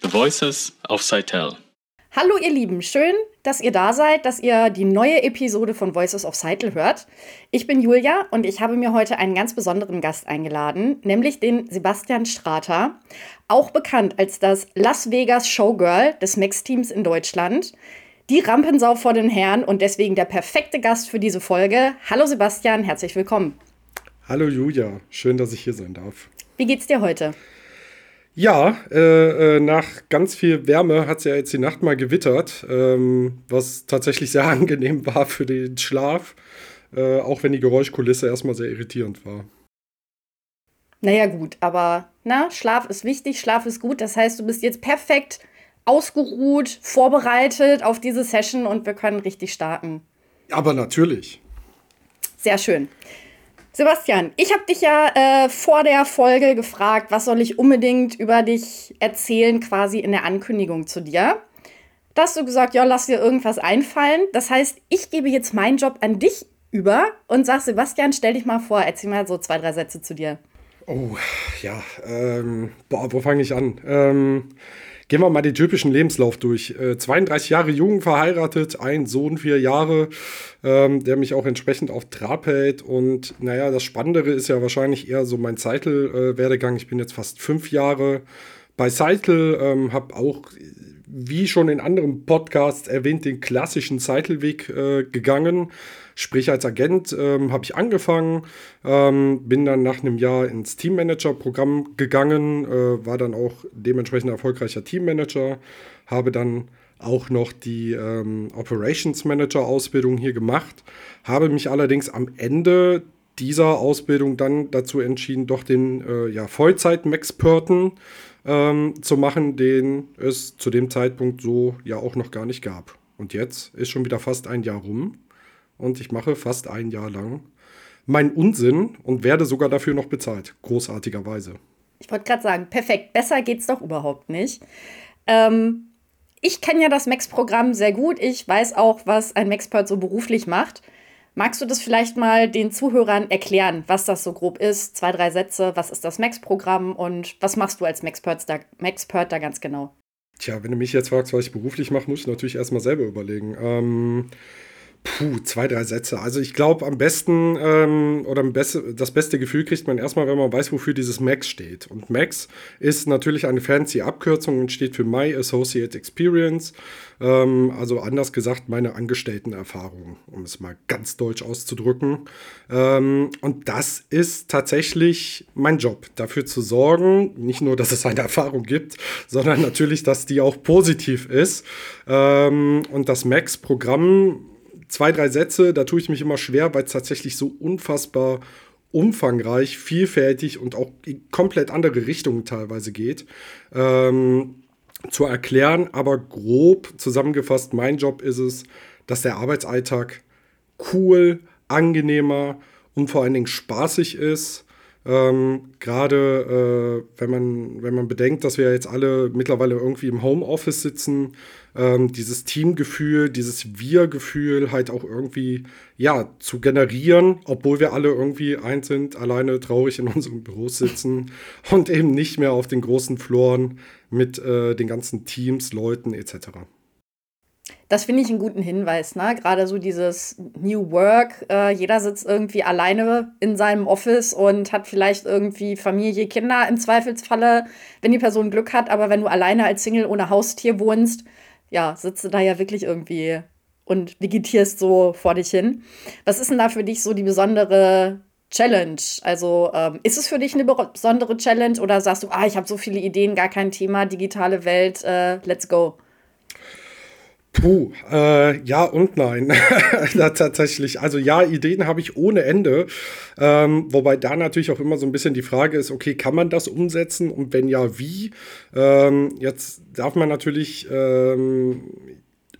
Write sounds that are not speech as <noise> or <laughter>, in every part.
The Voices of Seitel. Hallo ihr Lieben, schön, dass ihr da seid, dass ihr die neue Episode von Voices of Seitel hört. Ich bin Julia und ich habe mir heute einen ganz besonderen Gast eingeladen, nämlich den Sebastian Strater, auch bekannt als das Las Vegas Showgirl des Max-Teams in Deutschland. Die Rampensau vor den Herren und deswegen der perfekte Gast für diese Folge. Hallo Sebastian, herzlich willkommen. Hallo Julia, schön, dass ich hier sein darf. Wie geht's dir heute? Ja, äh, äh, nach ganz viel Wärme hat es ja jetzt die Nacht mal gewittert, ähm, was tatsächlich sehr <laughs> angenehm war für den Schlaf, äh, auch wenn die Geräuschkulisse erstmal sehr irritierend war. Naja, gut, aber na, Schlaf ist wichtig, Schlaf ist gut. Das heißt, du bist jetzt perfekt ausgeruht, vorbereitet auf diese Session und wir können richtig starten. Aber natürlich. Sehr schön. Sebastian, ich habe dich ja äh, vor der Folge gefragt, was soll ich unbedingt über dich erzählen, quasi in der Ankündigung zu dir. Da hast du gesagt, ja, lass dir irgendwas einfallen. Das heißt, ich gebe jetzt meinen Job an dich über und sag, Sebastian, stell dich mal vor, erzähl mal so zwei, drei Sätze zu dir. Oh, ja, ähm, boah, wo fange ich an? Ähm, Gehen wir mal den typischen Lebenslauf durch. Äh, 32 Jahre jung, verheiratet, ein Sohn, vier Jahre, ähm, der mich auch entsprechend auf Trab hält. Und naja, das Spannendere ist ja wahrscheinlich eher so mein Zeitel-Werdegang. ich bin jetzt fast fünf Jahre bei Seitel, ähm, habe auch, wie schon in anderen Podcasts erwähnt, den klassischen Seitel-Weg äh, gegangen. Sprich, als Agent ähm, habe ich angefangen, ähm, bin dann nach einem Jahr ins Teammanager-Programm gegangen, äh, war dann auch dementsprechend erfolgreicher Teammanager, habe dann auch noch die ähm, Operations Manager Ausbildung hier gemacht, habe mich allerdings am Ende dieser Ausbildung dann dazu entschieden, doch den äh, ja, Vollzeit-Maxperten ähm, zu machen, den es zu dem Zeitpunkt so ja auch noch gar nicht gab. Und jetzt ist schon wieder fast ein Jahr rum und ich mache fast ein Jahr lang meinen Unsinn und werde sogar dafür noch bezahlt. Großartigerweise. Ich wollte gerade sagen, perfekt, besser geht's doch überhaupt nicht. Ähm, ich kenne ja das Max-Programm sehr gut. Ich weiß auch, was ein Maxpert so beruflich macht. Magst du das vielleicht mal den Zuhörern erklären, was das so grob ist? Zwei, drei Sätze. Was ist das Max-Programm und was machst du als Maxpert da, Maxpert da ganz genau? Tja, wenn du mich jetzt fragst, was ich beruflich mache, muss ich natürlich erstmal selber überlegen. Ähm, Puh, zwei, drei Sätze. Also ich glaube, am besten ähm, oder am beste, das beste Gefühl kriegt man erstmal, wenn man weiß, wofür dieses Max steht. Und Max ist natürlich eine fancy Abkürzung und steht für My Associate Experience. Ähm, also anders gesagt, meine Angestelltenerfahrung, um es mal ganz deutsch auszudrücken. Ähm, und das ist tatsächlich mein Job, dafür zu sorgen, nicht nur, dass es eine Erfahrung gibt, sondern natürlich, dass die auch positiv ist. Ähm, und das Max-Programm zwei, drei Sätze, da tue ich mich immer schwer, weil es tatsächlich so unfassbar umfangreich, vielfältig und auch in komplett andere Richtungen teilweise geht. Ähm, zu erklären, aber grob zusammengefasst, mein Job ist es, dass der Arbeitsalltag cool, angenehmer und vor allen Dingen spaßig ist. Ähm, Gerade äh, wenn, man, wenn man bedenkt, dass wir jetzt alle mittlerweile irgendwie im Homeoffice sitzen, ähm, dieses Teamgefühl, dieses Wir-Gefühl halt auch irgendwie ja zu generieren, obwohl wir alle irgendwie eins sind, alleine traurig in <laughs> unserem Büro sitzen und eben nicht mehr auf den großen Floren mit äh, den ganzen Teams, Leuten etc. Das finde ich einen guten Hinweis, ne? Gerade so dieses New Work. Äh, jeder sitzt irgendwie alleine in seinem Office und hat vielleicht irgendwie Familie, Kinder im Zweifelsfalle, wenn die Person Glück hat. Aber wenn du alleine als Single ohne Haustier wohnst, ja, sitzt du da ja wirklich irgendwie und vegetierst so vor dich hin. Was ist denn da für dich so die besondere Challenge? Also ähm, ist es für dich eine besondere Challenge oder sagst du, ah, ich habe so viele Ideen, gar kein Thema, digitale Welt, äh, let's go? Puh, äh, ja und nein. <laughs> tatsächlich. Also ja, Ideen habe ich ohne Ende. Ähm, wobei da natürlich auch immer so ein bisschen die Frage ist, okay, kann man das umsetzen und wenn ja, wie? Ähm, jetzt darf man natürlich, ähm,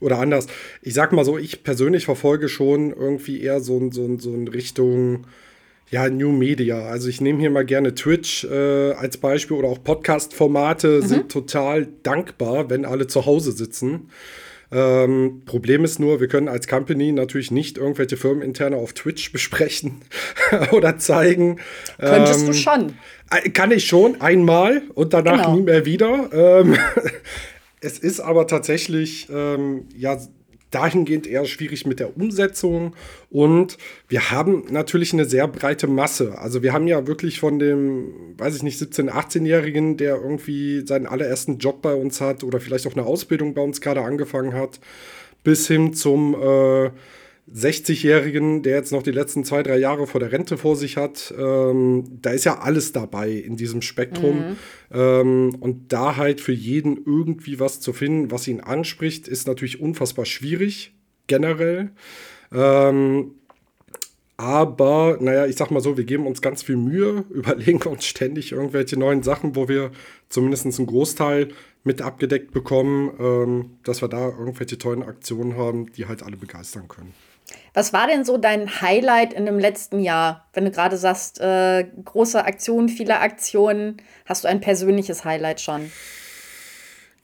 oder anders, ich sag mal so, ich persönlich verfolge schon irgendwie eher so, so, so in Richtung Ja, New Media. Also ich nehme hier mal gerne Twitch äh, als Beispiel oder auch Podcast-Formate mhm. sind total dankbar, wenn alle zu Hause sitzen. Ähm, Problem ist nur, wir können als Company natürlich nicht irgendwelche Firmeninterne auf Twitch <laughs> besprechen oder zeigen. Könntest ähm, du schon. Äh, kann ich schon, einmal und danach genau. nie mehr wieder. Ähm, <laughs> es ist aber tatsächlich, ähm, ja, dahingehend eher schwierig mit der Umsetzung. Und wir haben natürlich eine sehr breite Masse. Also wir haben ja wirklich von dem, weiß ich nicht, 17-, 18-Jährigen, der irgendwie seinen allerersten Job bei uns hat oder vielleicht auch eine Ausbildung bei uns gerade angefangen hat, bis hin zum äh, 60-Jährigen, der jetzt noch die letzten zwei, drei Jahre vor der Rente vor sich hat, ähm, da ist ja alles dabei in diesem Spektrum. Mhm. Ähm, und da halt für jeden irgendwie was zu finden, was ihn anspricht, ist natürlich unfassbar schwierig, generell. Ähm, aber, naja, ich sag mal so, wir geben uns ganz viel Mühe, <laughs> überlegen uns ständig irgendwelche neuen Sachen, wo wir zumindest einen Großteil mit abgedeckt bekommen, ähm, dass wir da irgendwelche tollen Aktionen haben, die halt alle begeistern können. Was war denn so dein Highlight in dem letzten Jahr? Wenn du gerade sagst, äh, große Aktionen, viele Aktionen, hast du ein persönliches Highlight schon?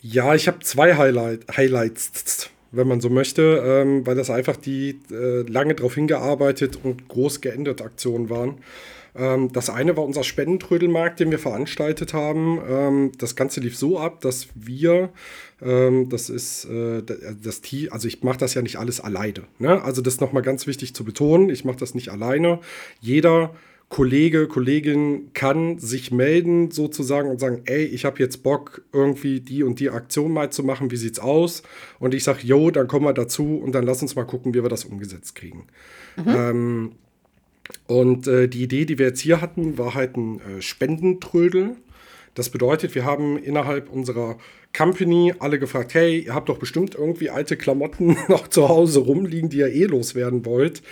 Ja, ich habe zwei Highlight Highlights, wenn man so möchte, ähm, weil das einfach die äh, lange darauf hingearbeitet und groß geänderte Aktionen waren. Ähm, das eine war unser Spendentrödelmarkt, den wir veranstaltet haben. Ähm, das Ganze lief so ab, dass wir, ähm, das ist äh, das Team, also ich mache das ja nicht alles alleine. Ne? Also das ist nochmal ganz wichtig zu betonen. Ich mache das nicht alleine. Jeder Kollege, Kollegin kann sich melden sozusagen und sagen, ey, ich habe jetzt Bock, irgendwie die und die Aktion mal zu machen, wie sieht's aus? Und ich sage, jo, dann kommen wir dazu und dann lass uns mal gucken, wie wir das umgesetzt kriegen. Mhm. Ähm, und äh, die Idee, die wir jetzt hier hatten, war halt ein äh, Spendentrödel. Das bedeutet, wir haben innerhalb unserer Company alle gefragt, hey, ihr habt doch bestimmt irgendwie alte Klamotten <laughs> noch zu Hause rumliegen, die ihr eh loswerden wollt.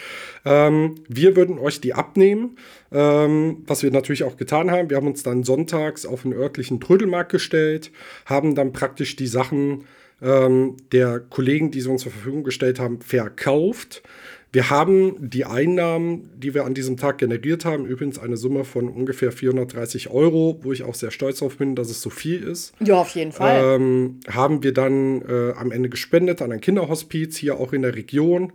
Ähm, wir würden euch die abnehmen, ähm, was wir natürlich auch getan haben. Wir haben uns dann sonntags auf einen örtlichen Trödelmarkt gestellt, haben dann praktisch die Sachen ähm, der Kollegen, die sie uns zur Verfügung gestellt haben, verkauft. Wir haben die Einnahmen, die wir an diesem Tag generiert haben, übrigens eine Summe von ungefähr 430 Euro, wo ich auch sehr stolz auf bin, dass es so viel ist. Ja, auf jeden Fall. Ähm, haben wir dann äh, am Ende gespendet an ein Kinderhospiz hier auch in der Region.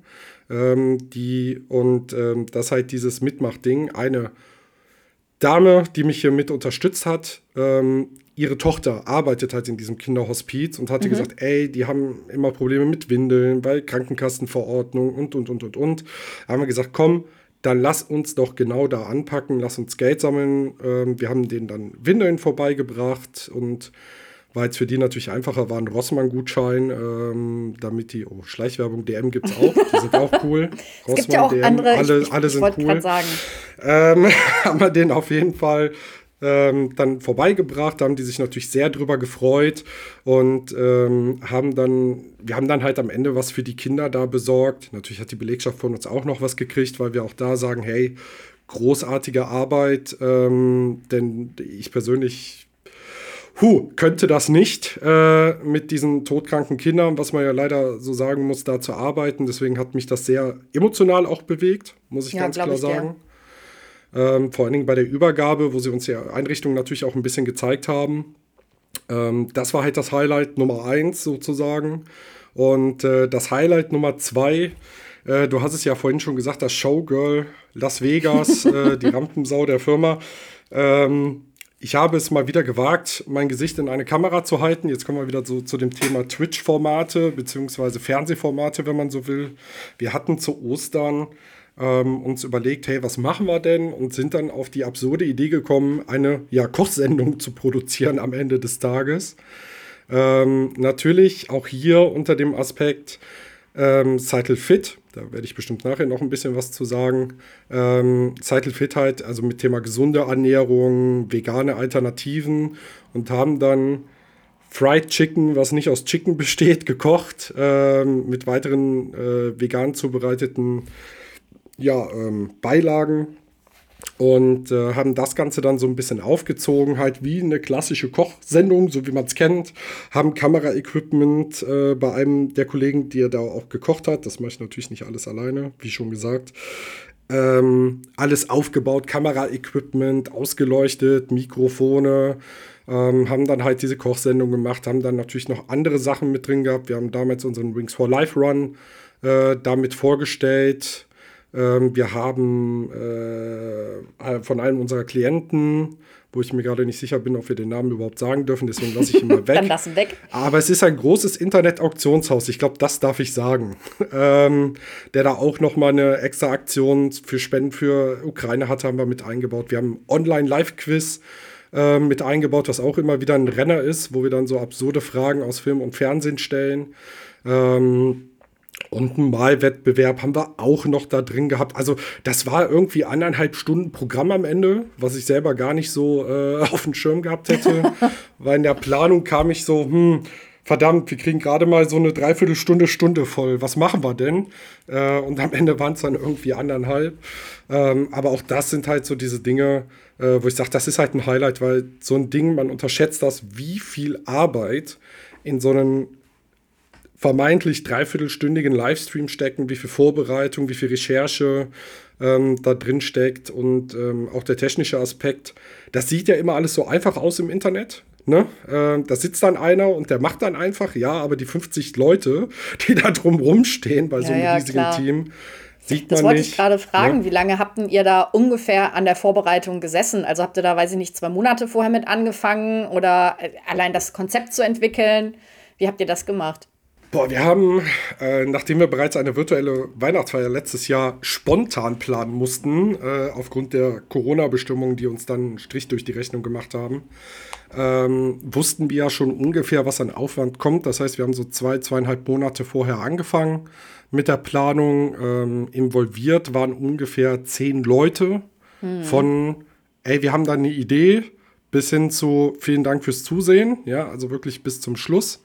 Ähm, die, und ähm, das halt dieses Mitmachding. Eine Dame, die mich hier mit unterstützt hat, ähm, ihre Tochter arbeitet halt in diesem Kinderhospiz und hatte mhm. gesagt, ey, die haben immer Probleme mit Windeln, bei Krankenkassenverordnung und, und, und, und, und. Da haben wir gesagt, komm, dann lass uns doch genau da anpacken, lass uns Geld sammeln. Ähm, wir haben denen dann Windeln vorbeigebracht und weil es für die natürlich einfacher war, ein Rossmann-Gutschein, ähm, damit die, oh, Schleichwerbung, DM gibt es auch, die sind auch cool. <laughs> es gibt ja auch DM, andere, alle, ich, alle ich, ich sind cool. Sagen. Ähm, <laughs> haben wir den auf jeden Fall ähm, dann vorbeigebracht, da haben die sich natürlich sehr drüber gefreut und ähm, haben dann, wir haben dann halt am Ende was für die Kinder da besorgt. Natürlich hat die Belegschaft von uns auch noch was gekriegt, weil wir auch da sagen, hey, großartige Arbeit, ähm, denn ich persönlich Huh, könnte das nicht äh, mit diesen todkranken Kindern, was man ja leider so sagen muss, da zu arbeiten. Deswegen hat mich das sehr emotional auch bewegt, muss ich ja, ganz klar sagen. Gern. Ähm, vor allen Dingen bei der Übergabe, wo sie uns die Einrichtung natürlich auch ein bisschen gezeigt haben. Ähm, das war halt das Highlight Nummer eins sozusagen. Und äh, das Highlight Nummer zwei, äh, du hast es ja vorhin schon gesagt, das Showgirl Las Vegas, <laughs> äh, die Rampensau der Firma. Ähm, ich habe es mal wieder gewagt, mein Gesicht in eine Kamera zu halten. Jetzt kommen wir wieder so zu dem Thema Twitch-Formate beziehungsweise Fernsehformate, wenn man so will. Wir hatten zu Ostern ähm, uns überlegt, hey, was machen wir denn? Und sind dann auf die absurde Idee gekommen, eine ja, Kochsendung zu produzieren am Ende des Tages. Ähm, natürlich auch hier unter dem Aspekt ähm, Cycle Fit, da werde ich bestimmt nachher noch ein bisschen was zu sagen. Ähm, Cycle Fit halt, also mit Thema gesunde Ernährung, vegane Alternativen und haben dann Fried Chicken, was nicht aus Chicken <laughs> besteht, gekocht, ähm, mit weiteren äh, vegan zubereiteten ja, ähm, Beilagen und äh, haben das Ganze dann so ein bisschen aufgezogen, halt wie eine klassische Kochsendung, so wie man es kennt, haben Kameraequipment äh, bei einem der Kollegen, die er da auch gekocht hat, das mache ich natürlich nicht alles alleine, wie schon gesagt, Ähm, alles aufgebaut, Kameraequipment, ausgeleuchtet, Mikrofone, ähm, haben dann halt diese Kochsendung gemacht, haben dann natürlich noch andere Sachen mit drin gehabt. Wir haben damals unseren Wings for Life Run äh, damit vorgestellt. Ähm, wir haben äh, von einem unserer Klienten, wo ich mir gerade nicht sicher bin, ob wir den Namen überhaupt sagen dürfen, deswegen lasse ich ihn mal <laughs> weg. Dann lassen weg. Aber es ist ein großes Internet-Auktionshaus, ich glaube, das darf ich sagen, <laughs> ähm, der da auch noch mal eine extra Aktion für Spenden für Ukraine hatte, haben wir mit eingebaut. Wir haben Online-Live-Quiz äh, mit eingebaut, was auch immer wieder ein Renner ist, wo wir dann so absurde Fragen aus Film und Fernsehen stellen. Ähm, und einen Malwettbewerb haben wir auch noch da drin gehabt. Also das war irgendwie anderthalb Stunden Programm am Ende, was ich selber gar nicht so äh, <laughs> auf dem Schirm gehabt hätte. Weil in der Planung kam ich so, hm, verdammt, wir kriegen gerade mal so eine Dreiviertelstunde, Stunde voll. Was machen wir denn? Äh, und am Ende waren es dann irgendwie anderthalb. Ähm, aber auch das sind halt so diese Dinge, äh, wo ich sage, das ist halt ein Highlight, weil so ein Ding, man unterschätzt das, wie viel Arbeit in so einen vermeintlich dreiviertelstündigen Livestream stecken, wie viel Vorbereitung, wie viel Recherche ähm, da drin steckt und ähm, auch der technische Aspekt. Das sieht ja immer alles so einfach aus im Internet. Ne? Äh, da sitzt dann einer und der macht dann einfach, ja, aber die 50 Leute, <laughs> die da drum rumstehen bei so einem ja, riesigen klar. Team, Sieht das wollte nicht, ich gerade fragen. Ne? Wie lange habt ihr da ungefähr an der Vorbereitung gesessen? Also habt ihr da, weiß ich nicht, zwei Monate vorher mit angefangen oder äh, allein das Konzept zu entwickeln? Wie habt ihr das gemacht? Boah, wir haben, äh, nachdem wir bereits eine virtuelle Weihnachtsfeier letztes Jahr spontan planen mussten, äh, aufgrund der Corona-Bestimmungen, die uns dann einen Strich durch die Rechnung gemacht haben, ähm, wussten wir ja schon ungefähr, was an Aufwand kommt. Das heißt, wir haben so zwei, zweieinhalb Monate vorher angefangen mit der Planung. Ähm, involviert waren ungefähr zehn Leute hm. von, ey, wir haben da eine Idee, bis hin zu vielen Dank fürs Zusehen. Ja, also wirklich bis zum Schluss.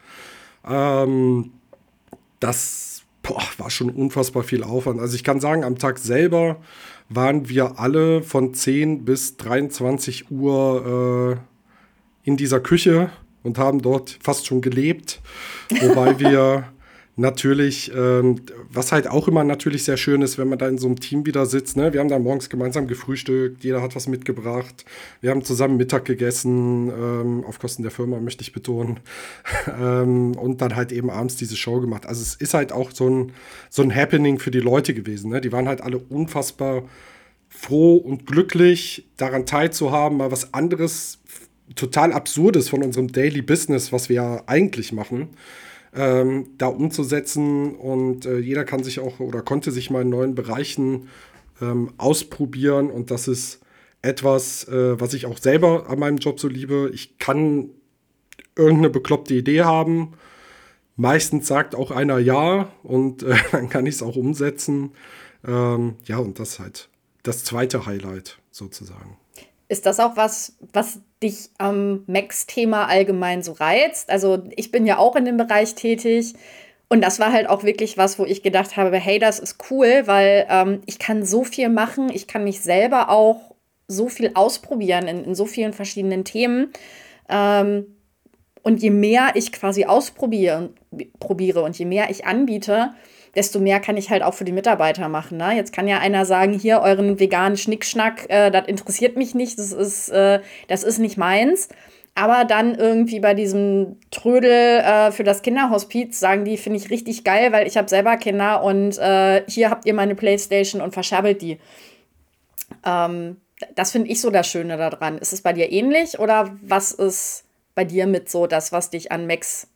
Ähm, das boah, war schon unfassbar viel Aufwand. Also ich kann sagen, am Tag selber waren wir alle von 10 bis 23 Uhr äh, in dieser Küche und haben dort fast schon gelebt, wobei wir <laughs> natürlich, ähm, was halt auch immer natürlich sehr schön ist, wenn man da in so einem Team wieder sitzt. Ne? Wir haben da morgens gemeinsam gefrühstückt, jeder hat was mitgebracht. Wir haben zusammen Mittag gegessen, ähm, auf Kosten der Firma, möchte ich betonen. <laughs> ähm, und dann halt eben abends diese Show gemacht. Also es ist halt auch so ein, so ein Happening für die Leute gewesen. Ne? Die waren halt alle unfassbar froh und glücklich, daran teilzuhaben, mal was anderes, total Absurdes von unserem Daily Business, was wir ja eigentlich machen ähm, da umzusetzen. Und äh, jeder kann sich auch oder konnte sich mal in neuen Bereichen ähm, ausprobieren. Und das ist etwas, äh, was ich auch selber an meinem Job so liebe. Ich kann irgendeine bekloppte Idee haben. Meistens sagt auch einer ja und äh, <laughs> dann kann ich es auch umsetzen. Ähm, ja, und das ist halt das zweite Highlight sozusagen. Ist das auch was, was dich am Max-Thema allgemein so reizt? Also ich bin ja auch in dem Bereich tätig. Und das war halt auch wirklich was, wo ich gedacht habe, hey, das ist cool, weil ähm, ich kann so viel machen, ich kann mich selber auch so viel ausprobieren in, in so vielen verschiedenen Themen. Ähm, und je mehr ich quasi ausprobiere probiere und je mehr ich anbiete, desto mehr kann ich halt auch für die Mitarbeiter machen. Ne? Jetzt kann ja einer sagen, hier euren veganen Schnickschnack, äh, das interessiert mich nicht, das ist, äh, das ist nicht meins. Aber dann irgendwie bei diesem Trödel äh, für das Kinderhospiz sagen die, finde ich richtig geil, weil ich habe selber Kinder und äh, hier habt ihr meine Playstation und verscherbelt die. Ähm, das finde ich so das Schöne daran. Ist es bei dir ähnlich oder was ist bei dir mit so das, was dich an Max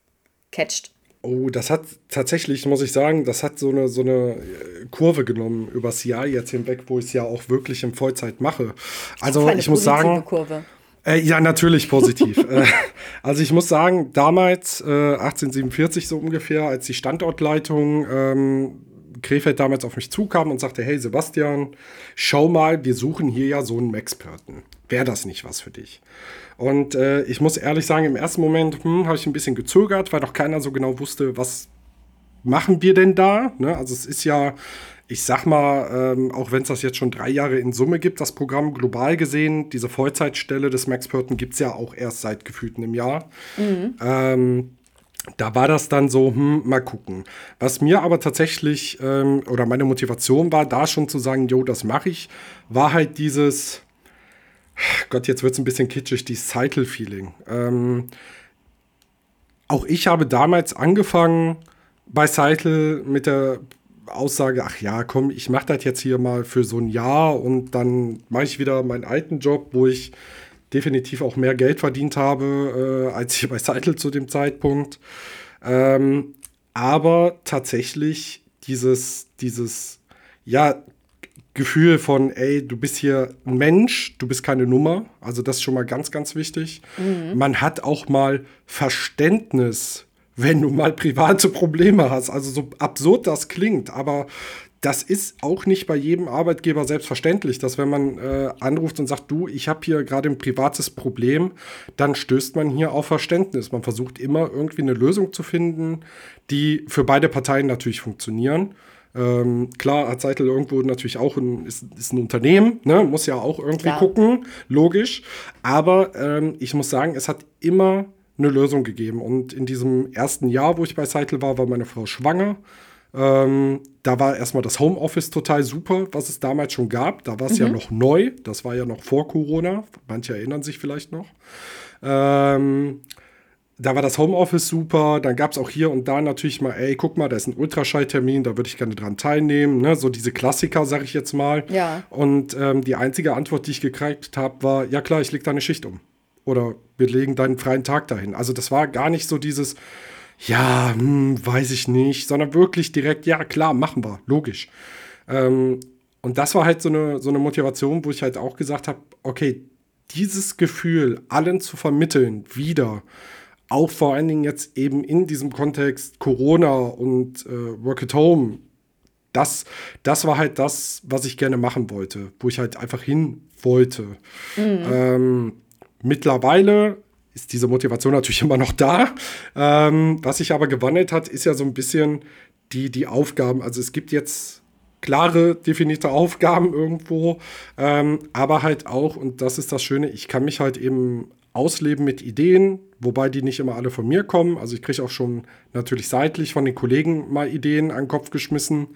catcht? Oh, das hat tatsächlich, muss ich sagen, das hat so eine, so eine äh, Kurve genommen übers Jahr jetzt hinweg, wo ich es ja auch wirklich in Vollzeit mache. Also ich muss sagen. Kurve. Äh, ja, natürlich positiv. <laughs> äh, also ich muss sagen, damals, äh, 1847 so ungefähr, als die Standortleitung ähm, Krefeld damals auf mich zukam und sagte, hey Sebastian, schau mal, wir suchen hier ja so einen Experten. Wäre das nicht was für dich? Und äh, ich muss ehrlich sagen, im ersten Moment hm, habe ich ein bisschen gezögert, weil doch keiner so genau wusste, was machen wir denn da? Ne? Also es ist ja, ich sag mal, ähm, auch wenn es das jetzt schon drei Jahre in Summe gibt, das Programm global gesehen, diese Vollzeitstelle des Maxperten gibt es ja auch erst seit gefühlt einem Jahr. Mhm. Ähm, da war das dann so, hm, mal gucken. Was mir aber tatsächlich, ähm, oder meine Motivation war, da schon zu sagen, jo, das mache ich, war halt dieses, Gott, jetzt wird es ein bisschen kitschig, dieses Cycle-Feeling. Ähm, auch ich habe damals angefangen bei Cycle mit der Aussage, ach ja, komm, ich mache das jetzt hier mal für so ein Jahr und dann mache ich wieder meinen alten Job, wo ich definitiv auch mehr Geld verdient habe äh, als hier bei Seidel zu dem Zeitpunkt. Ähm, aber tatsächlich dieses, dieses, ja, Gefühl von, ey, du bist hier ein Mensch, du bist keine Nummer. Also das ist schon mal ganz, ganz wichtig. Mhm. Man hat auch mal Verständnis, wenn du mal private Probleme hast. Also so absurd das klingt, aber das ist auch nicht bei jedem Arbeitgeber selbstverständlich, dass wenn man äh, anruft und sagt, du, ich habe hier gerade ein privates Problem, dann stößt man hier auf Verständnis. Man versucht immer irgendwie eine Lösung zu finden, die für beide Parteien natürlich funktionieren. Ähm, klar hat Seitel irgendwo natürlich auch ein, ist, ist ein Unternehmen, ne? muss ja auch irgendwie klar. gucken, logisch. Aber ähm, ich muss sagen, es hat immer eine Lösung gegeben. Und in diesem ersten Jahr, wo ich bei Seitel war, war meine Frau schwanger. Ähm, da war erstmal das Homeoffice total super, was es damals schon gab. Da war es mhm. ja noch neu. Das war ja noch vor Corona. Manche erinnern sich vielleicht noch. Ähm, da war das Homeoffice super. Dann gab es auch hier und da natürlich mal, ey, guck mal, da ist ein Ultraschalltermin, da würde ich gerne dran teilnehmen. Ne? So diese Klassiker, sag ich jetzt mal. Ja. Und ähm, die einzige Antwort, die ich gekriegt habe, war, ja klar, ich lege deine Schicht um. Oder wir legen deinen freien Tag dahin. Also das war gar nicht so dieses, ja, hm, weiß ich nicht, sondern wirklich direkt, ja klar, machen wir, logisch. Ähm, und das war halt so eine, so eine Motivation, wo ich halt auch gesagt habe, okay, dieses Gefühl allen zu vermitteln, wieder, auch vor allen Dingen jetzt eben in diesem Kontext Corona und äh, Work at Home, das, das war halt das, was ich gerne machen wollte, wo ich halt einfach hin wollte. Mhm. Ähm, mittlerweile ist diese Motivation natürlich <laughs> immer noch da. Ähm, was sich aber gewandelt hat, ist ja so ein bisschen die, die Aufgaben. Also es gibt jetzt klare, definierte Aufgaben irgendwo, ähm, aber halt auch, und das ist das Schöne, ich kann mich halt eben ausleben mit Ideen, wobei die nicht immer alle von mir kommen. Also ich kriege auch schon natürlich seitlich von den Kollegen mal Ideen an den Kopf geschmissen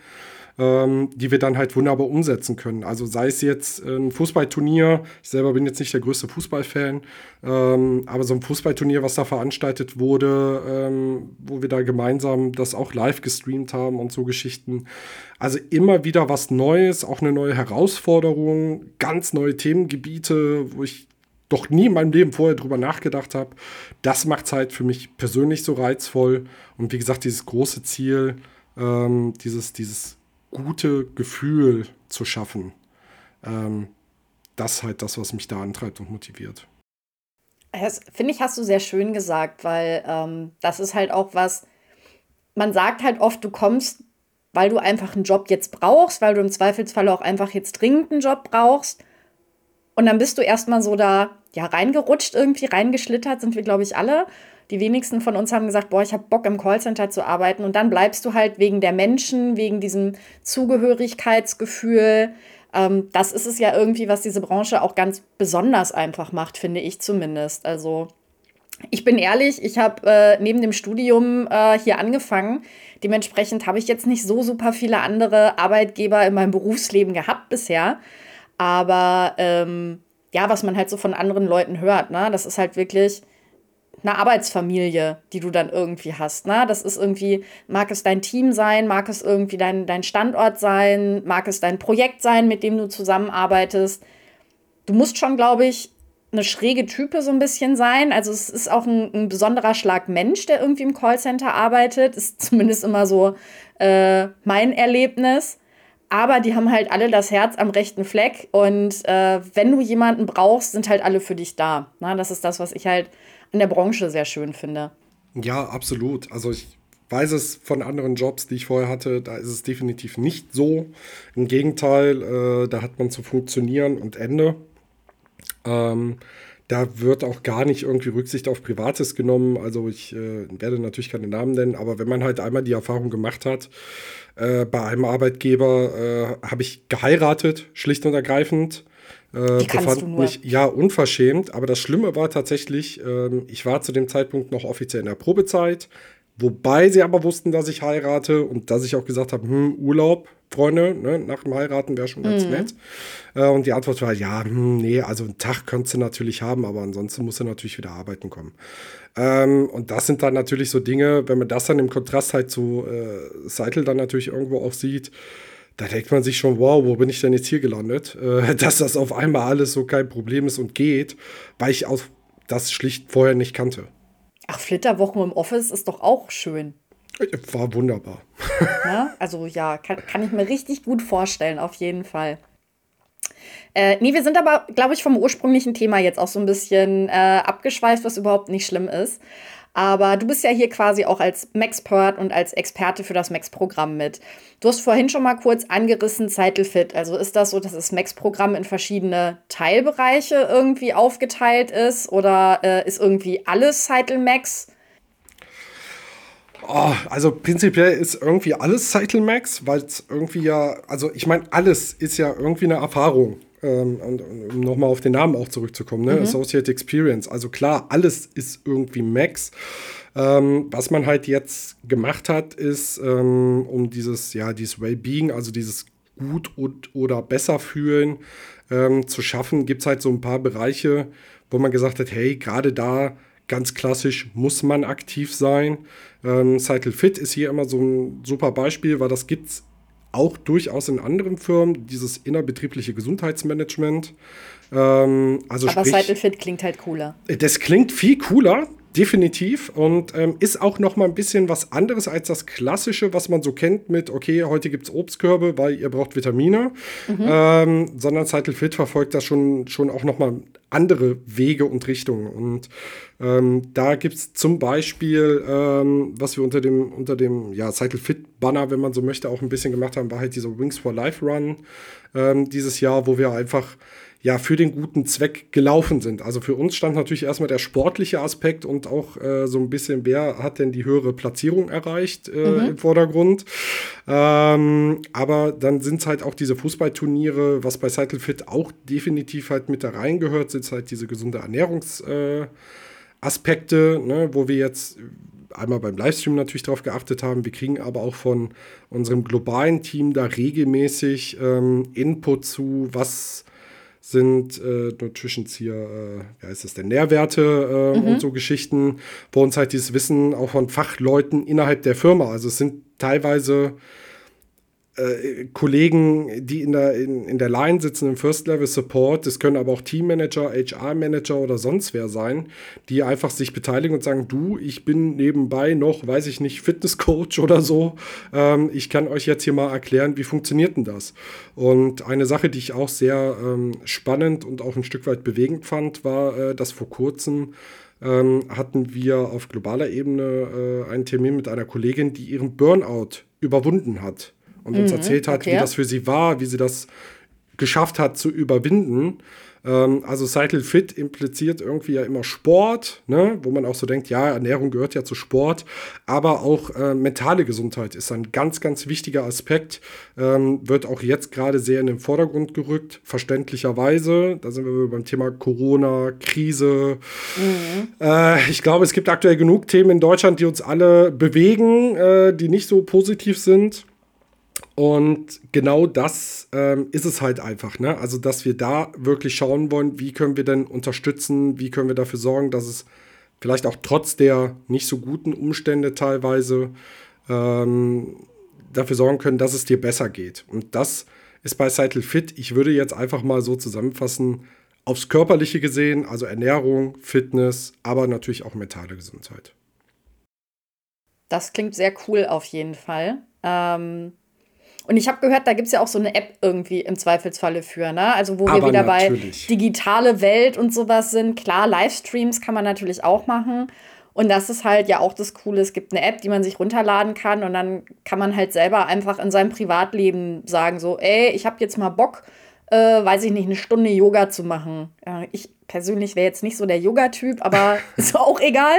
ähm, die wir dann halt wunderbar umsetzen können. Also sei es jetzt ein Fußballturnier, ich selber bin jetzt nicht der größte Fußballfan, ähm, aber so ein Fußballturnier, was da veranstaltet wurde, ähm, wo wir da gemeinsam das auch live gestreamt haben und so Geschichten. Also immer wieder was Neues, auch eine neue Herausforderung, ganz neue Themengebiete, wo ich doch nie in meinem Leben vorher drüber nachgedacht habe. Das macht es halt für mich persönlich so reizvoll. Und wie gesagt, dieses große Ziel, ähm, dieses, dieses gute Gefühl zu schaffen. Ähm, das ist halt das, was mich da antreibt und motiviert. Das finde ich, hast du sehr schön gesagt, weil ähm, das ist halt auch was, man sagt halt oft, du kommst, weil du einfach einen Job jetzt brauchst, weil du im Zweifelsfall auch einfach jetzt dringend einen Job brauchst. Und dann bist du erstmal so da, ja, reingerutscht, irgendwie reingeschlittert, sind wir, glaube ich, alle. Die wenigsten von uns haben gesagt, boah, ich habe Bock im Callcenter zu arbeiten. Und dann bleibst du halt wegen der Menschen, wegen diesem Zugehörigkeitsgefühl. Ähm, das ist es ja irgendwie, was diese Branche auch ganz besonders einfach macht, finde ich zumindest. Also ich bin ehrlich, ich habe äh, neben dem Studium äh, hier angefangen. Dementsprechend habe ich jetzt nicht so super viele andere Arbeitgeber in meinem Berufsleben gehabt bisher. Aber ähm, ja, was man halt so von anderen Leuten hört, ne, das ist halt wirklich eine Arbeitsfamilie, die du dann irgendwie hast. Ne? Das ist irgendwie, mag es dein Team sein, mag es irgendwie dein, dein Standort sein, mag es dein Projekt sein, mit dem du zusammenarbeitest. Du musst schon, glaube ich, eine schräge Type so ein bisschen sein. Also es ist auch ein, ein besonderer Schlag Mensch, der irgendwie im Callcenter arbeitet. Ist <laughs> zumindest immer so äh, mein Erlebnis. Aber die haben halt alle das Herz am rechten Fleck. Und äh, wenn du jemanden brauchst, sind halt alle für dich da. Na, das ist das, was ich halt in der Branche sehr schön finde. Ja, absolut. Also ich weiß es von anderen Jobs, die ich vorher hatte, da ist es definitiv nicht so. Im Gegenteil, äh, da hat man zu funktionieren und Ende. Ähm, da wird auch gar nicht irgendwie Rücksicht auf Privates genommen. Also ich äh, werde natürlich keine Namen nennen, aber wenn man halt einmal die Erfahrung gemacht hat, äh, bei einem Arbeitgeber äh, habe ich geheiratet, schlicht und ergreifend. Äh, Wie kannst du nur? Mich, ja, unverschämt. Aber das Schlimme war tatsächlich, ähm, ich war zu dem Zeitpunkt noch offiziell in der Probezeit. Wobei sie aber wussten, dass ich heirate und dass ich auch gesagt habe, hm, Urlaub, Freunde, ne, nach dem Heiraten wäre schon ganz mhm. nett. Äh, und die Antwort war, ja, hm, nee, also einen Tag könntest du natürlich haben, aber ansonsten musst du natürlich wieder arbeiten kommen. Ähm, und das sind dann natürlich so Dinge, wenn man das dann im Kontrast halt zu äh, Seitel dann natürlich irgendwo auch sieht, da denkt man sich schon, wow, wo bin ich denn jetzt hier gelandet? Äh, <laughs> dass das auf einmal alles so kein Problem ist und geht, weil ich auch das schlicht vorher nicht kannte. Ach, Flitterwochen im Office ist doch auch schön. War wunderbar. <laughs> Na, also ja, kann, kann ich mir richtig gut vorstellen, auf jeden Fall. Äh, nee, wir sind aber, glaube ich, vom ursprünglichen Thema jetzt auch so ein bisschen äh, abgeschweift, was überhaupt nicht schlimm ist. Aber du bist ja hier quasi auch als Maxpert und als Experte für das Max-Programm mit. Du hast vorhin schon mal kurz angerissen Fit. Also ist das so, dass das Max-Programm in verschiedene Teilbereiche irgendwie aufgeteilt ist? Oder äh, ist irgendwie alles Cytle Max? Oh, also prinzipiell ist irgendwie alles Cytle Max, weil es irgendwie ja, also ich meine, alles ist ja irgendwie eine Erfahrung ähm, und, um nochmal auf den Namen auch zurückzukommen, ne? Mhm. Associate Experience. Also klar, alles ist irgendwie Max. Ähm, was man halt jetzt gemacht hat, ist, ähm, um dieses, ja, dieses Wellbeing, also dieses gut und, oder besser fühlen ähm, zu schaffen, gibt es halt so ein paar Bereiche, wo man gesagt hat, hey, gerade da ganz klassisch muss man aktiv sein. Ähm, Cycle Fit ist hier immer so ein super Beispiel, weil das gibt es auch durchaus in anderen Firmen, dieses innerbetriebliche Gesundheitsmanagement. Ähm, also Aber sprich, Fit klingt halt cooler. Das klingt viel cooler, definitiv. Und ähm, ist auch noch mal ein bisschen was anderes als das Klassische, was man so kennt mit, okay, heute gibt es Obstkörbe, weil ihr braucht Vitamine. Mhm. Ähm, sondern Cycle Fit verfolgt das schon, schon auch noch mal andere Wege und Richtungen. Und ähm, da gibt es zum Beispiel, ähm, was wir unter dem, unter dem ja, Cycle Fit Banner, wenn man so möchte, auch ein bisschen gemacht haben, war halt dieser Wings for Life Run ähm, dieses Jahr, wo wir einfach ja für den guten Zweck gelaufen sind. Also für uns stand natürlich erstmal der sportliche Aspekt und auch äh, so ein bisschen, wer hat denn die höhere Platzierung erreicht äh, mhm. im Vordergrund. Ähm, aber dann sind es halt auch diese Fußballturniere, was bei Cycle Fit auch definitiv halt mit da reingehört, sind halt diese gesunde Ernährungsaspekte, äh, ne, wo wir jetzt einmal beim Livestream natürlich darauf geachtet haben. Wir kriegen aber auch von unserem globalen Team da regelmäßig ähm, Input zu, was sind äh, Nutritions hier, äh, wie heißt das denn, Nährwerte äh, mhm. und so Geschichten, wo uns halt dieses Wissen auch von Fachleuten innerhalb der Firma, also es sind teilweise äh, Kollegen, die in der, in, in der Line sitzen im First Level Support, das können aber auch Teammanager, HR-Manager oder sonst wer sein, die einfach sich beteiligen und sagen, du, ich bin nebenbei noch, weiß ich nicht, Fitnesscoach oder so. Ähm, ich kann euch jetzt hier mal erklären, wie funktioniert denn das? Und eine Sache, die ich auch sehr ähm, spannend und auch ein Stück weit bewegend fand, war, äh, dass vor kurzem ähm, hatten wir auf globaler Ebene äh, einen Termin mit einer Kollegin, die ihren Burnout überwunden hat und uns mhm, erzählt hat, okay. wie das für sie war, wie sie das geschafft hat zu überwinden. Ähm, also Cycle Fit impliziert irgendwie ja immer Sport, ne? wo man auch so denkt, ja, Ernährung gehört ja zu Sport, aber auch äh, mentale Gesundheit ist ein ganz, ganz wichtiger Aspekt, ähm, wird auch jetzt gerade sehr in den Vordergrund gerückt, verständlicherweise. Da sind wir beim Thema Corona, Krise. Mhm. Äh, ich glaube, es gibt aktuell genug Themen in Deutschland, die uns alle bewegen, äh, die nicht so positiv sind. Und genau das ähm, ist es halt einfach, ne? Also, dass wir da wirklich schauen wollen, wie können wir denn unterstützen, wie können wir dafür sorgen, dass es vielleicht auch trotz der nicht so guten Umstände teilweise ähm, dafür sorgen können, dass es dir besser geht. Und das ist bei Cycle Fit, ich würde jetzt einfach mal so zusammenfassen, aufs Körperliche gesehen, also Ernährung, Fitness, aber natürlich auch mentale Gesundheit. Das klingt sehr cool auf jeden Fall. Ähm und ich habe gehört, da gibt es ja auch so eine App irgendwie im Zweifelsfalle für, ne? Also wo Aber wir wieder natürlich. bei digitale Welt und sowas sind. Klar, Livestreams kann man natürlich auch machen. Und das ist halt ja auch das Coole. Es gibt eine App, die man sich runterladen kann und dann kann man halt selber einfach in seinem Privatleben sagen, so, ey, ich habe jetzt mal Bock, äh, weiß ich nicht, eine Stunde Yoga zu machen. Äh, ich persönlich wäre jetzt nicht so der Yoga-Typ, aber <laughs> ist auch egal.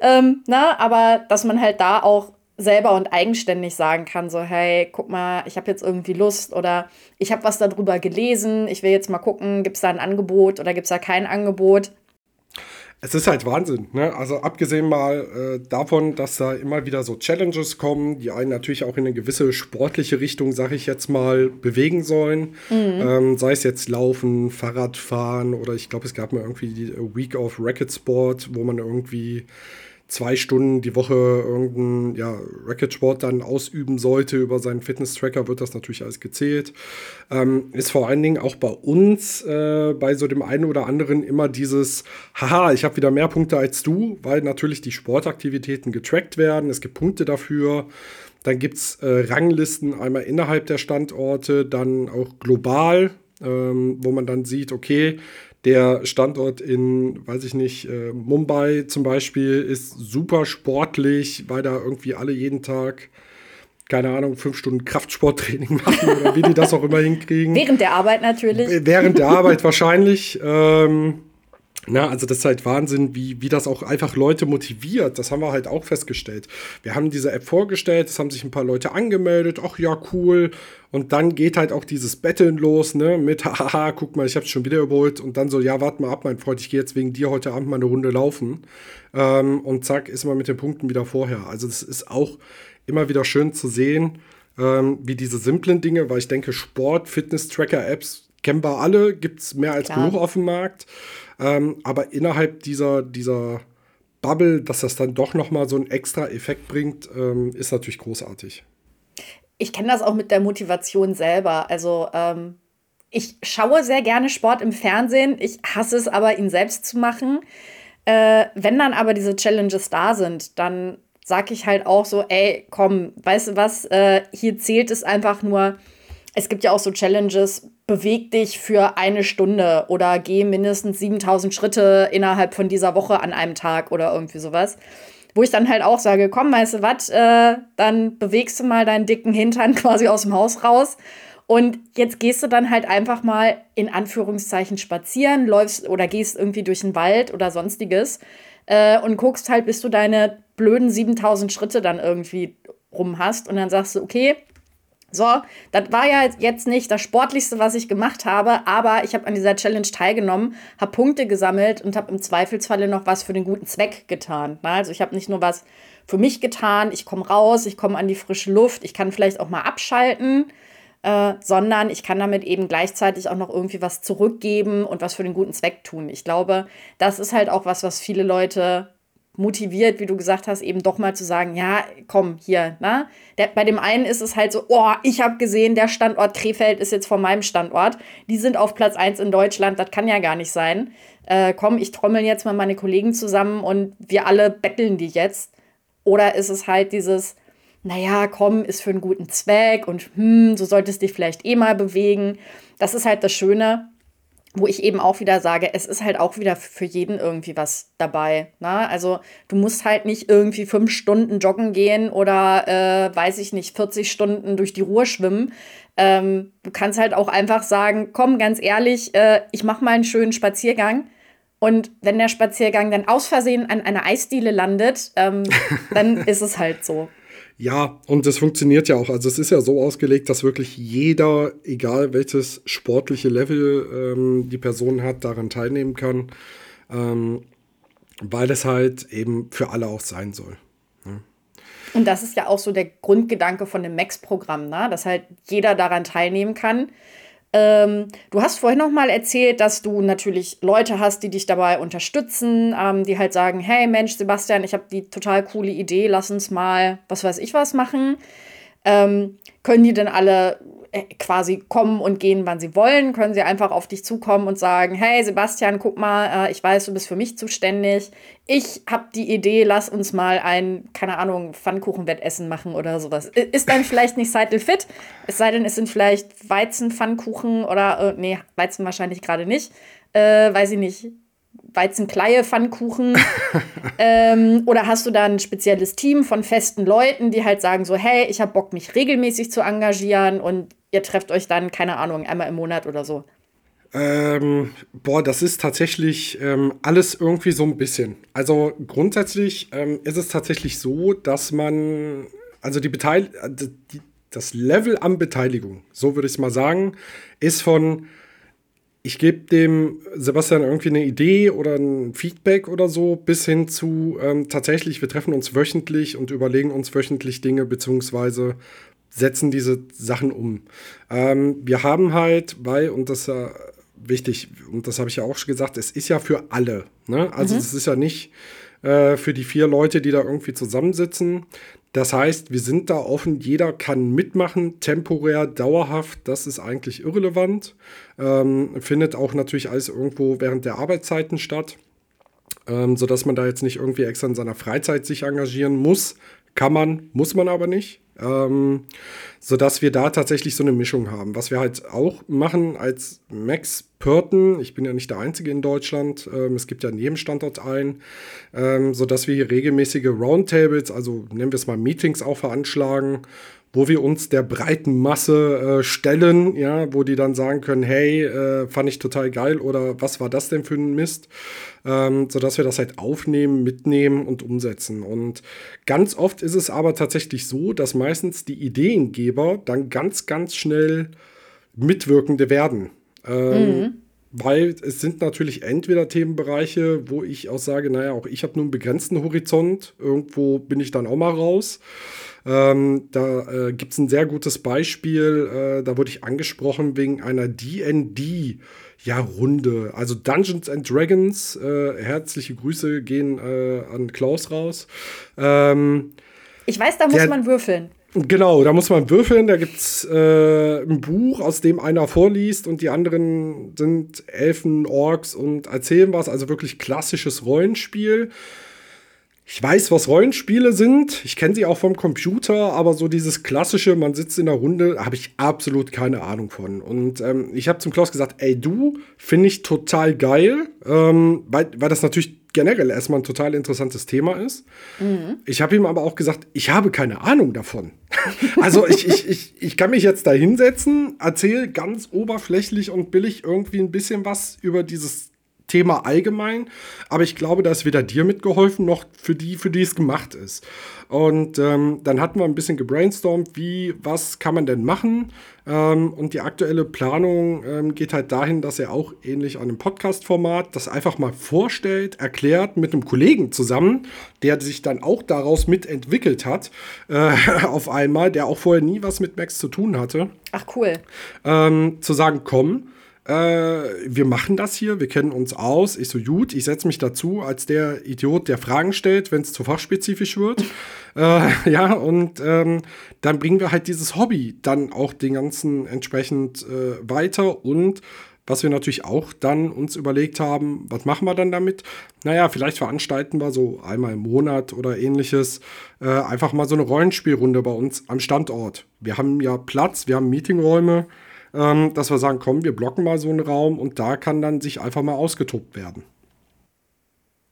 Ähm, na, aber dass man halt da auch selber und eigenständig sagen kann, so hey, guck mal, ich habe jetzt irgendwie Lust oder ich habe was darüber gelesen, ich will jetzt mal gucken, gibt es da ein Angebot oder gibt es da kein Angebot. Es ist halt Wahnsinn, ne? Also abgesehen mal äh, davon, dass da immer wieder so Challenges kommen, die einen natürlich auch in eine gewisse sportliche Richtung, sag ich jetzt mal, bewegen sollen. Mhm. Ähm, sei es jetzt Laufen, Fahrradfahren oder ich glaube, es gab mal irgendwie die Week of Racket Sport, wo man irgendwie zwei Stunden die Woche irgendeinen ja, Racketsport dann ausüben sollte über seinen Fitness-Tracker, wird das natürlich alles gezählt. Ähm, ist vor allen Dingen auch bei uns, äh, bei so dem einen oder anderen immer dieses, haha, ich habe wieder mehr Punkte als du, weil natürlich die Sportaktivitäten getrackt werden, es gibt Punkte dafür. Dann gibt es äh, Ranglisten einmal innerhalb der Standorte, dann auch global, ähm, wo man dann sieht, okay, der Standort in, weiß ich nicht, äh, Mumbai zum Beispiel ist super sportlich, weil da irgendwie alle jeden Tag, keine Ahnung, fünf Stunden Kraftsporttraining <laughs> machen oder wie die das auch immer hinkriegen. Während der Arbeit natürlich. Während der Arbeit wahrscheinlich. Ähm, na, also das ist halt Wahnsinn, wie, wie das auch einfach Leute motiviert. Das haben wir halt auch festgestellt. Wir haben diese App vorgestellt, es haben sich ein paar Leute angemeldet, ach ja, cool. Und dann geht halt auch dieses Betteln los, ne, mit, <laughs> haha, guck mal, ich hab's schon wieder überholt. Und dann so, ja, warte mal ab, mein Freund, ich gehe jetzt wegen dir heute Abend mal eine Runde laufen. Ähm, und zack, ist man mit den Punkten wieder vorher. Also das ist auch immer wieder schön zu sehen, ähm, wie diese simplen Dinge, weil ich denke, Sport, Fitness-Tracker-Apps kennen wir alle, gibt's mehr als Klar. genug auf dem Markt. Ähm, aber innerhalb dieser, dieser Bubble, dass das dann doch nochmal so einen extra Effekt bringt, ähm, ist natürlich großartig. Ich kenne das auch mit der Motivation selber. Also ähm, ich schaue sehr gerne Sport im Fernsehen. Ich hasse es aber, ihn selbst zu machen. Äh, wenn dann aber diese Challenges da sind, dann sage ich halt auch so, ey, komm, weißt du was, äh, hier zählt es einfach nur, es gibt ja auch so Challenges, beweg dich für eine Stunde oder geh mindestens 7000 Schritte innerhalb von dieser Woche an einem Tag oder irgendwie sowas. Wo ich dann halt auch sage, komm, weißt du was, äh, dann bewegst du mal deinen dicken Hintern <laughs> quasi aus dem Haus raus. Und jetzt gehst du dann halt einfach mal in Anführungszeichen spazieren, läufst oder gehst irgendwie durch den Wald oder sonstiges äh, und guckst halt, bis du deine blöden 7000 Schritte dann irgendwie rum hast. Und dann sagst du, okay, so, das war ja jetzt nicht das Sportlichste, was ich gemacht habe, aber ich habe an dieser Challenge teilgenommen, habe Punkte gesammelt und habe im Zweifelsfalle noch was für den guten Zweck getan. Also ich habe nicht nur was für mich getan, ich komme raus, ich komme an die frische Luft, ich kann vielleicht auch mal abschalten, äh, sondern ich kann damit eben gleichzeitig auch noch irgendwie was zurückgeben und was für den guten Zweck tun. Ich glaube, das ist halt auch was, was viele Leute motiviert, wie du gesagt hast, eben doch mal zu sagen, ja, komm, hier, ne? Der, bei dem einen ist es halt so, oh, ich habe gesehen, der Standort Krefeld ist jetzt vor meinem Standort. Die sind auf Platz 1 in Deutschland, das kann ja gar nicht sein. Äh, komm, ich trommel jetzt mal meine Kollegen zusammen und wir alle betteln die jetzt. Oder ist es halt dieses, naja, komm, ist für einen guten Zweck und hm, so solltest dich vielleicht eh mal bewegen. Das ist halt das Schöne wo ich eben auch wieder sage, es ist halt auch wieder für jeden irgendwie was dabei. Ne? Also du musst halt nicht irgendwie fünf Stunden joggen gehen oder äh, weiß ich nicht, 40 Stunden durch die Ruhr schwimmen. Ähm, du kannst halt auch einfach sagen, komm, ganz ehrlich, äh, ich mache mal einen schönen Spaziergang. Und wenn der Spaziergang dann aus Versehen an einer Eisdiele landet, ähm, <laughs> dann ist es halt so. Ja, und das funktioniert ja auch. Also es ist ja so ausgelegt, dass wirklich jeder, egal welches sportliche Level ähm, die Person hat, daran teilnehmen kann, ähm, weil es halt eben für alle auch sein soll. Ne? Und das ist ja auch so der Grundgedanke von dem Max-Programm, ne? dass halt jeder daran teilnehmen kann. Ähm, du hast vorhin noch mal erzählt, dass du natürlich Leute hast, die dich dabei unterstützen, ähm, die halt sagen, hey Mensch, Sebastian, ich habe die total coole Idee, lass uns mal, was weiß ich was machen. Ähm, können die denn alle quasi kommen und gehen, wann sie wollen? Können sie einfach auf dich zukommen und sagen, hey Sebastian, guck mal, äh, ich weiß, du bist für mich zuständig. Ich habe die Idee, lass uns mal ein, keine Ahnung, Pfannkuchenwettessen machen oder sowas. Ist dann vielleicht nicht Seitel fit, es sei denn, es sind vielleicht Weizenpfannkuchen oder, äh, nee, Weizen wahrscheinlich gerade nicht. Äh, weiß ich nicht, Weizenkleie, Pfannkuchen? <laughs> ähm, oder hast du da ein spezielles Team von festen Leuten, die halt sagen so, hey, ich habe Bock, mich regelmäßig zu engagieren und ihr trefft euch dann, keine Ahnung, einmal im Monat oder so? Ähm, boah, das ist tatsächlich ähm, alles irgendwie so ein bisschen. Also grundsätzlich ähm, ist es tatsächlich so, dass man also die Beteiligung, das Level an Beteiligung, so würde ich es mal sagen, ist von ich gebe dem Sebastian irgendwie eine Idee oder ein Feedback oder so, bis hin zu ähm, tatsächlich, wir treffen uns wöchentlich und überlegen uns wöchentlich Dinge, beziehungsweise setzen diese Sachen um. Ähm, wir haben halt, weil, und das ist ja wichtig, und das habe ich ja auch schon gesagt, es ist ja für alle. Ne? Also mhm. es ist ja nicht äh, für die vier Leute, die da irgendwie zusammensitzen. Das heißt, wir sind da offen, jeder kann mitmachen, temporär, dauerhaft, das ist eigentlich irrelevant. Ähm, findet auch natürlich alles irgendwo während der Arbeitszeiten statt, ähm, sodass man da jetzt nicht irgendwie extra in seiner Freizeit sich engagieren muss. Kann man, muss man aber nicht. Ähm, sodass wir da tatsächlich so eine Mischung haben. Was wir halt auch machen als Max Pörten, ich bin ja nicht der Einzige in Deutschland, ähm, es gibt ja jedem Standort einen, ähm, sodass wir hier regelmäßige Roundtables, also nennen wir es mal Meetings auch veranschlagen, wo wir uns der breiten Masse äh, stellen, ja, wo die dann sagen können, hey, äh, fand ich total geil oder was war das denn für ein Mist, ähm, sodass wir das halt aufnehmen, mitnehmen und umsetzen. Und ganz oft ist es aber tatsächlich so, dass meistens die Ideengeber dann ganz, ganz schnell Mitwirkende werden. Ähm, mhm. Weil es sind natürlich entweder Themenbereiche, wo ich auch sage, naja, auch ich habe nur einen begrenzten Horizont, irgendwo bin ich dann auch mal raus. Ähm, da äh, gibt es ein sehr gutes Beispiel, äh, da wurde ich angesprochen wegen einer DD. Ja, Runde. Also Dungeons and Dragons. Äh, herzliche Grüße gehen äh, an Klaus raus. Ähm, ich weiß, da muss man würfeln. Genau, da muss man würfeln. Da gibt es äh, ein Buch, aus dem einer vorliest und die anderen sind Elfen, Orks und erzählen was. Also wirklich klassisches Rollenspiel. Ich weiß, was Rollenspiele sind. Ich kenne sie auch vom Computer, aber so dieses klassische, man sitzt in der Runde, habe ich absolut keine Ahnung von. Und ähm, ich habe zum Klaus gesagt, ey, du finde ich total geil, ähm, weil, weil das natürlich generell erstmal ein total interessantes Thema ist. Mhm. Ich habe ihm aber auch gesagt, ich habe keine Ahnung davon. <laughs> also ich, ich, ich, ich kann mich jetzt da hinsetzen, erzähle ganz oberflächlich und billig irgendwie ein bisschen was über dieses Thema allgemein, aber ich glaube, da ist weder dir mitgeholfen noch für die, für die es gemacht ist. Und ähm, dann hatten wir ein bisschen gebrainstormt, wie, was kann man denn machen? Ähm, und die aktuelle Planung ähm, geht halt dahin, dass er auch ähnlich an einem Podcast-Format das einfach mal vorstellt, erklärt mit einem Kollegen zusammen, der sich dann auch daraus mitentwickelt hat, äh, <laughs> auf einmal, der auch vorher nie was mit Max zu tun hatte. Ach cool. Ähm, zu sagen, komm, äh, wir machen das hier, wir kennen uns aus. Ich so, gut, ich setze mich dazu als der Idiot, der Fragen stellt, wenn es zu fachspezifisch wird. <laughs> äh, ja, und ähm, dann bringen wir halt dieses Hobby dann auch den ganzen entsprechend äh, weiter und was wir natürlich auch dann uns überlegt haben, was machen wir dann damit? Naja, vielleicht veranstalten wir so einmal im Monat oder ähnliches äh, einfach mal so eine Rollenspielrunde bei uns am Standort. Wir haben ja Platz, wir haben Meetingräume, ähm, dass wir sagen, komm, wir blocken mal so einen Raum und da kann dann sich einfach mal ausgetobt werden.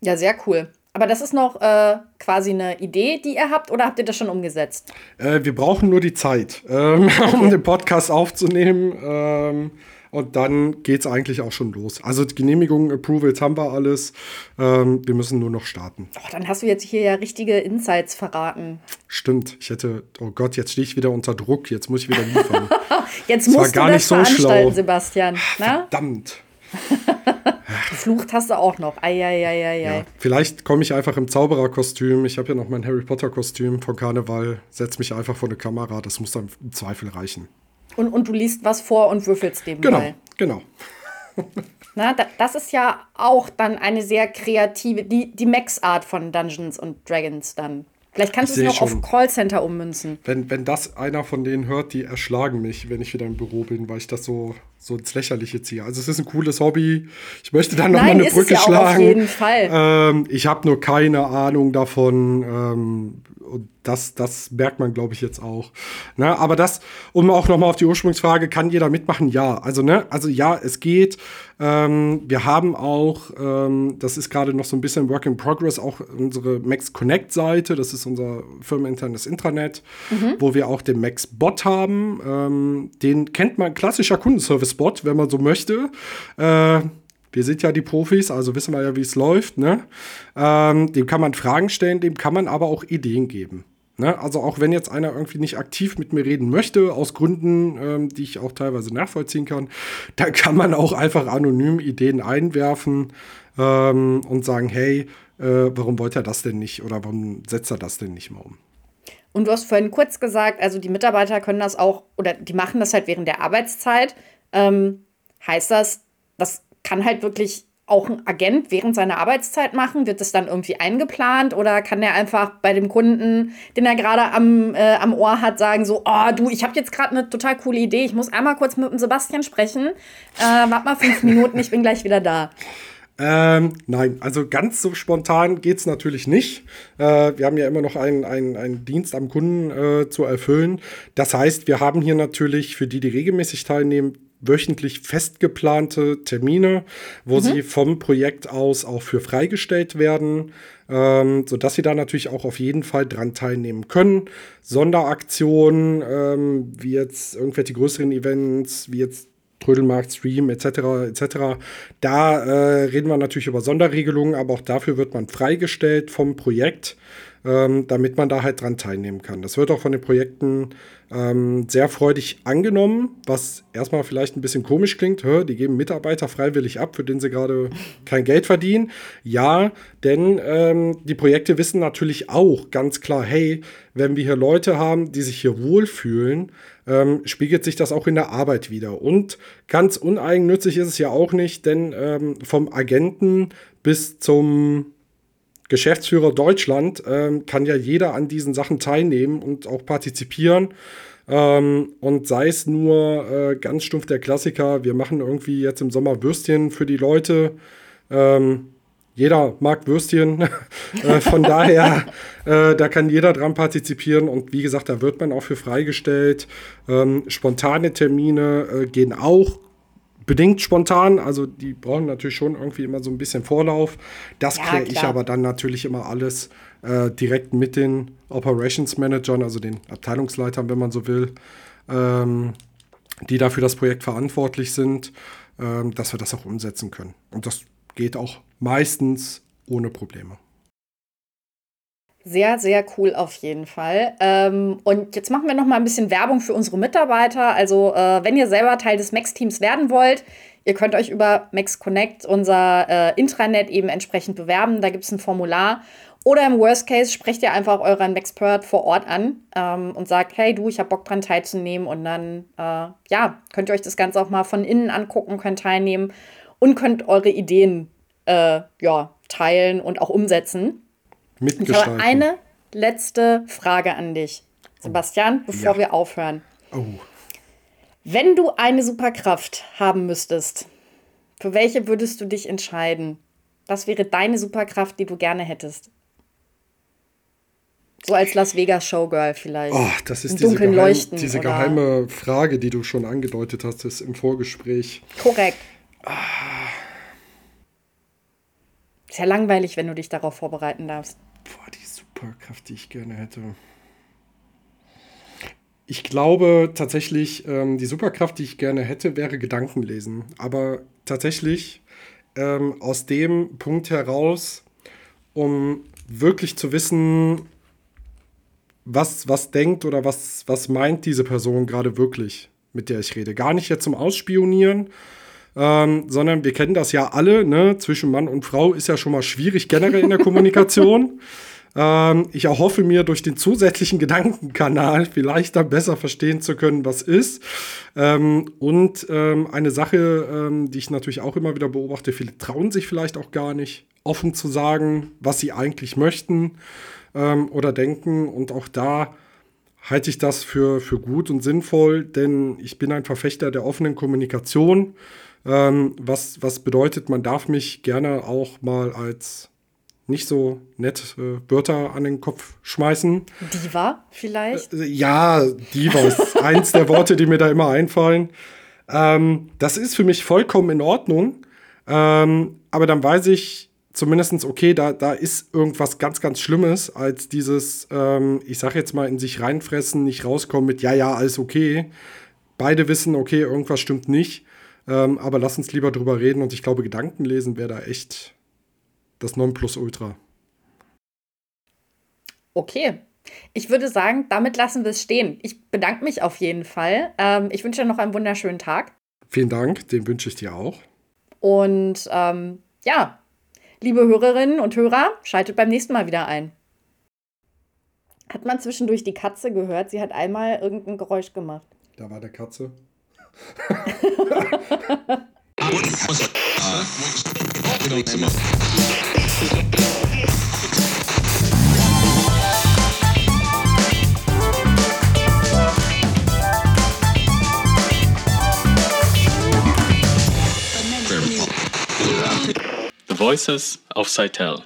Ja, sehr cool. Aber das ist noch äh, quasi eine Idee, die ihr habt, oder habt ihr das schon umgesetzt? Äh, wir brauchen nur die Zeit, ähm, <laughs> okay. um den Podcast aufzunehmen. Ähm, und dann geht es eigentlich auch schon los. Also Genehmigungen, Approvals haben wir alles. Ähm, wir müssen nur noch starten. Oh, dann hast du jetzt hier ja richtige Insights verraten. Stimmt. Ich hätte, oh Gott, jetzt stehe ich wieder unter Druck. Jetzt muss ich wieder liefern. <laughs> jetzt das musst du das so veranstalten, schlau. Sebastian. Na? Verdammt. <laughs> Geflucht hast du auch noch. Eieieiei. Ja, vielleicht komme ich einfach im Zaubererkostüm. Ich habe ja noch mein Harry Potter-Kostüm von Karneval. Setz mich einfach vor eine Kamera. Das muss dann im Zweifel reichen. Und, und du liest was vor und würfelst dem Genau, genau. <laughs> Na, das ist ja auch dann eine sehr kreative, die, die Max-Art von Dungeons und Dragons dann. Vielleicht kannst du es noch schon, auf Callcenter ummünzen. Wenn, wenn das einer von denen hört, die erschlagen mich, wenn ich wieder im Büro bin, weil ich das so, so ins Lächerliche ziehe. Also es ist ein cooles Hobby. Ich möchte dann noch Nein, mal eine Brücke es ja schlagen. Auf jeden Fall. Ähm, ich habe nur keine Ahnung davon. Ähm, und das, das merkt man, glaube ich, jetzt auch. Ne? Aber das, um auch noch mal auf die Ursprungsfrage, kann jeder mitmachen? Ja. Also, ne, also ja, es geht. Ähm, wir haben auch, ähm, das ist gerade noch so ein bisschen Work in Progress, auch unsere Max Connect-Seite, das ist unser firmeninternes Intranet, mhm. wo wir auch den Max Bot haben. Ähm, den kennt man, klassischer Kundenservice-Bot, wenn man so möchte. Äh, wir sind ja die Profis, also wissen wir ja, wie es läuft. Ne? Ähm, dem kann man Fragen stellen, dem kann man aber auch Ideen geben. Ne? Also auch wenn jetzt einer irgendwie nicht aktiv mit mir reden möchte, aus Gründen, ähm, die ich auch teilweise nachvollziehen kann, <laughs> dann kann man auch einfach anonym Ideen einwerfen ähm, und sagen, hey, äh, warum wollte er das denn nicht oder warum setzt er das denn nicht mal um? Und du hast vorhin kurz gesagt, also die Mitarbeiter können das auch oder die machen das halt während der Arbeitszeit. Ähm, heißt das, das kann halt wirklich auch ein Agent während seiner Arbeitszeit machen? Wird das dann irgendwie eingeplant oder kann der einfach bei dem Kunden, den er gerade am, äh, am Ohr hat, sagen so, oh du, ich habe jetzt gerade eine total coole Idee, ich muss einmal kurz mit dem Sebastian sprechen. Äh, warte mal fünf Minuten, ich bin gleich wieder da. Ähm, nein, also ganz so spontan geht es natürlich nicht. Äh, wir haben ja immer noch einen, einen, einen Dienst am Kunden äh, zu erfüllen. Das heißt, wir haben hier natürlich für die, die regelmäßig teilnehmen, wöchentlich festgeplante Termine, wo mhm. sie vom Projekt aus auch für freigestellt werden, ähm, sodass sie da natürlich auch auf jeden Fall dran teilnehmen können. Sonderaktionen, ähm, wie jetzt irgendwelche größeren Events, wie jetzt Trödelmarkt, Stream etc. etc. Da äh, reden wir natürlich über Sonderregelungen, aber auch dafür wird man freigestellt vom Projekt ähm, damit man da halt dran teilnehmen kann. Das wird auch von den Projekten ähm, sehr freudig angenommen, was erstmal vielleicht ein bisschen komisch klingt. Hör, die geben Mitarbeiter freiwillig ab, für den sie gerade kein Geld verdienen. Ja, denn ähm, die Projekte wissen natürlich auch ganz klar, hey, wenn wir hier Leute haben, die sich hier wohlfühlen, ähm, spiegelt sich das auch in der Arbeit wieder. Und ganz uneigennützig ist es ja auch nicht, denn ähm, vom Agenten bis zum Geschäftsführer Deutschland ähm, kann ja jeder an diesen Sachen teilnehmen und auch partizipieren. Ähm, und sei es nur äh, ganz stumpf der Klassiker, wir machen irgendwie jetzt im Sommer Würstchen für die Leute. Ähm, jeder mag Würstchen. <laughs> äh, von daher, äh, da kann jeder dran partizipieren. Und wie gesagt, da wird man auch für freigestellt. Ähm, spontane Termine äh, gehen auch bedingt spontan. Also die brauchen natürlich schon irgendwie immer so ein bisschen Vorlauf. Das ja, kläre ich aber dann natürlich immer alles äh, direkt mit den Operations Managern, also den Abteilungsleitern, wenn man so will, ähm, die dafür das Projekt verantwortlich sind, ähm, dass wir das auch umsetzen können. Und das geht auch meistens ohne Probleme. Sehr, sehr cool auf jeden Fall. Ähm, und jetzt machen wir noch mal ein bisschen Werbung für unsere Mitarbeiter. Also, äh, wenn ihr selber Teil des Max-Teams werden wollt, ihr könnt euch über Max Connect, unser äh, Intranet, eben entsprechend bewerben. Da gibt es ein Formular. Oder im Worst Case sprecht ihr einfach euren Maxpert vor Ort an ähm, und sagt, hey du, ich habe Bock dran teilzunehmen. Und dann, äh, ja, könnt ihr euch das Ganze auch mal von innen angucken, könnt teilnehmen und könnt eure Ideen, äh, ja, teilen und auch umsetzen mitgestalten. Ich habe eine letzte Frage an dich, Sebastian, bevor ja. wir aufhören. Oh. Wenn du eine Superkraft haben müsstest, für welche würdest du dich entscheiden? Was wäre deine Superkraft, die du gerne hättest? So als Las Vegas Showgirl vielleicht. Oh, das ist diese, geheim, diese geheime Frage, die du schon angedeutet hast im Vorgespräch. Korrekt. Ah. Ist ja langweilig, wenn du dich darauf vorbereiten darfst. Boah, die Superkraft, die ich gerne hätte. Ich glaube tatsächlich, ähm, die Superkraft, die ich gerne hätte, wäre Gedankenlesen. Aber tatsächlich ähm, aus dem Punkt heraus, um wirklich zu wissen, was, was denkt oder was, was meint diese Person gerade wirklich, mit der ich rede. Gar nicht jetzt zum Ausspionieren, ähm, sondern wir kennen das ja alle, ne? zwischen Mann und Frau ist ja schon mal schwierig generell in der Kommunikation. <laughs> Ähm, ich erhoffe mir durch den zusätzlichen Gedankenkanal vielleicht dann besser verstehen zu können, was ist. Ähm, und ähm, eine Sache, ähm, die ich natürlich auch immer wieder beobachte, viele trauen sich vielleicht auch gar nicht, offen zu sagen, was sie eigentlich möchten ähm, oder denken. Und auch da halte ich das für, für gut und sinnvoll, denn ich bin ein Verfechter der offenen Kommunikation. Ähm, was, was bedeutet, man darf mich gerne auch mal als nicht so nett äh, Wörter an den Kopf schmeißen. Diva vielleicht? Äh, ja, Diva ist <laughs> eins der Worte, die mir da immer einfallen. Ähm, das ist für mich vollkommen in Ordnung. Ähm, aber dann weiß ich zumindest, okay, da, da ist irgendwas ganz, ganz Schlimmes, als dieses, ähm, ich sag jetzt mal, in sich reinfressen, nicht rauskommen mit, ja, ja, alles okay. Beide wissen, okay, irgendwas stimmt nicht. Ähm, aber lass uns lieber drüber reden und ich glaube, Gedanken lesen wäre da echt das Nonplusultra. Okay. Ich würde sagen, damit lassen wir es stehen. Ich bedanke mich auf jeden Fall. Ähm, ich wünsche dir noch einen wunderschönen Tag. Vielen Dank, den wünsche ich dir auch. Und ähm, ja, liebe Hörerinnen und Hörer, schaltet beim nächsten Mal wieder ein. Hat man zwischendurch die Katze gehört? Sie hat einmal irgendein Geräusch gemacht. Da war der Katze. The Voices of Seitel.